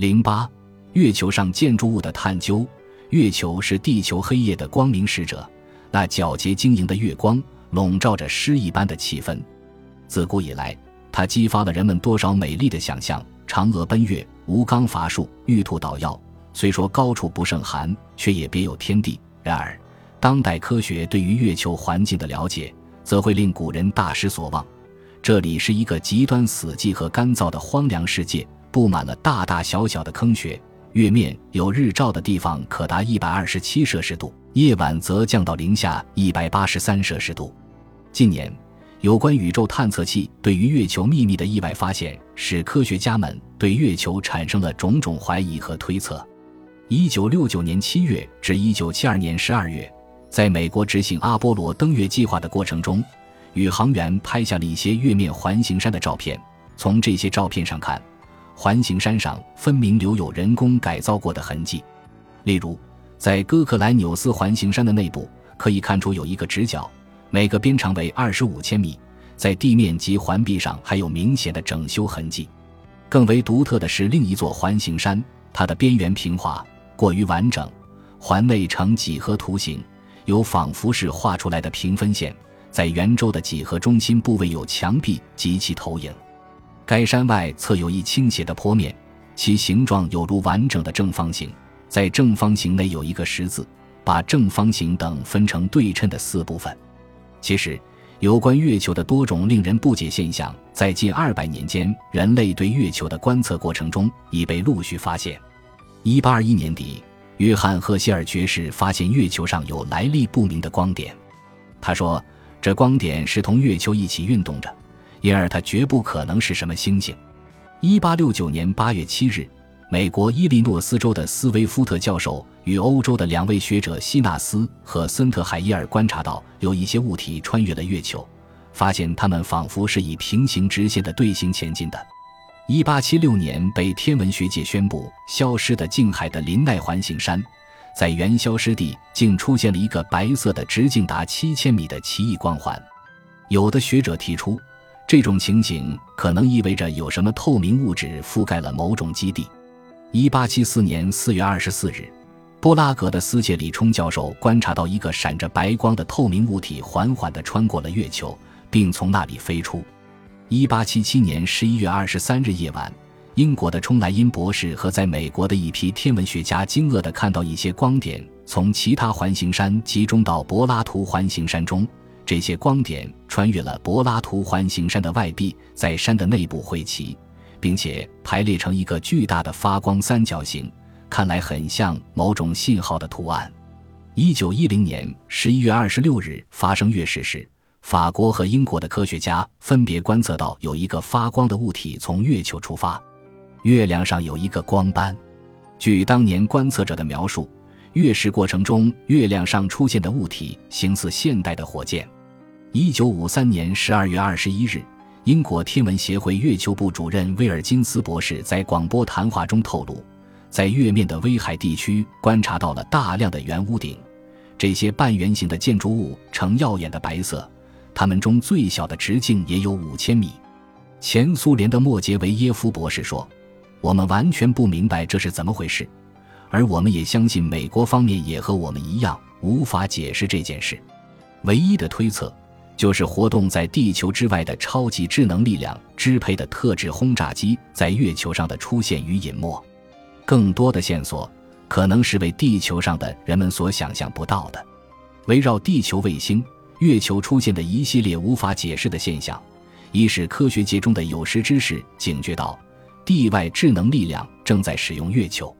零八，月球上建筑物的探究。月球是地球黑夜的光明使者，那皎洁晶莹的月光笼罩着诗一般的气氛。自古以来，它激发了人们多少美丽的想象。嫦娥奔月，吴刚伐树，玉兔捣药。虽说高处不胜寒，却也别有天地。然而，当代科学对于月球环境的了解，则会令古人大失所望。这里是一个极端死寂和干燥的荒凉世界，布满了大大小小的坑穴。月面有日照的地方可达一百二十七摄氏度，夜晚则降到零下一百八十三摄氏度。近年，有关宇宙探测器对于月球秘密的意外发现，使科学家们对月球产生了种种怀疑和推测。一九六九年七月至一九七二年十二月，在美国执行阿波罗登月计划的过程中，宇航员拍下了一些月面环形山的照片。从这些照片上看，环形山上分明留有人工改造过的痕迹，例如，在哥克莱纽斯环形山的内部，可以看出有一个直角，每个边长为二十五千米，在地面及环壁上还有明显的整修痕迹。更为独特的是另一座环形山，它的边缘平滑，过于完整，环内呈几何图形，有仿佛是画出来的平分线，在圆周的几何中心部位有墙壁及其投影。该山外侧有一倾斜的坡面，其形状有如完整的正方形。在正方形内有一个十字，把正方形等分成对称的四部分。其实，有关月球的多种令人不解现象，在近二百年间人类对月球的观测过程中已被陆续发现。一八二一年底，约翰·赫歇尔爵士发现月球上有来历不明的光点。他说，这光点是同月球一起运动着。因而它绝不可能是什么星星。一八六九年八月七日，美国伊利诺斯州的斯威夫特教授与欧洲的两位学者希纳斯和森特海伊尔观察到有一些物体穿越了月球，发现它们仿佛是以平行直线的队形前进的。一八七六年被天文学界宣布消失的近海的林奈环形山，在原消失地竟出现了一个白色的直径达七千米的奇异光环。有的学者提出。这种情景可能意味着有什么透明物质覆盖了某种基地。一八七四年四月二十四日，布拉格的斯切里冲教授观察到一个闪着白光的透明物体缓缓地穿过了月球，并从那里飞出。一八七七年十一月二十三日夜晚，英国的冲莱因博士和在美国的一批天文学家惊愕地看到一些光点从其他环形山集中到柏拉图环形山中。这些光点穿越了柏拉图环形山的外壁，在山的内部汇齐，并且排列成一个巨大的发光三角形，看来很像某种信号的图案。一九一零年十一月二十六日发生月食时，法国和英国的科学家分别观测到有一个发光的物体从月球出发，月亮上有一个光斑。据当年观测者的描述，月食过程中月亮上出现的物体形似现代的火箭。一九五三年十二月二十一日，英国天文协会月球部主任威尔金斯博士在广播谈话中透露，在月面的威海地区观察到了大量的圆屋顶，这些半圆形的建筑物呈耀眼的白色，它们中最小的直径也有五千米。前苏联的莫杰维耶夫博士说：“我们完全不明白这是怎么回事，而我们也相信美国方面也和我们一样无法解释这件事。唯一的推测。”就是活动在地球之外的超级智能力量支配的特制轰炸机在月球上的出现与隐没，更多的线索可能是为地球上的人们所想象不到的。围绕地球卫星、月球出现的一系列无法解释的现象，一是科学界中的有识之士警觉到，地外智能力量正在使用月球。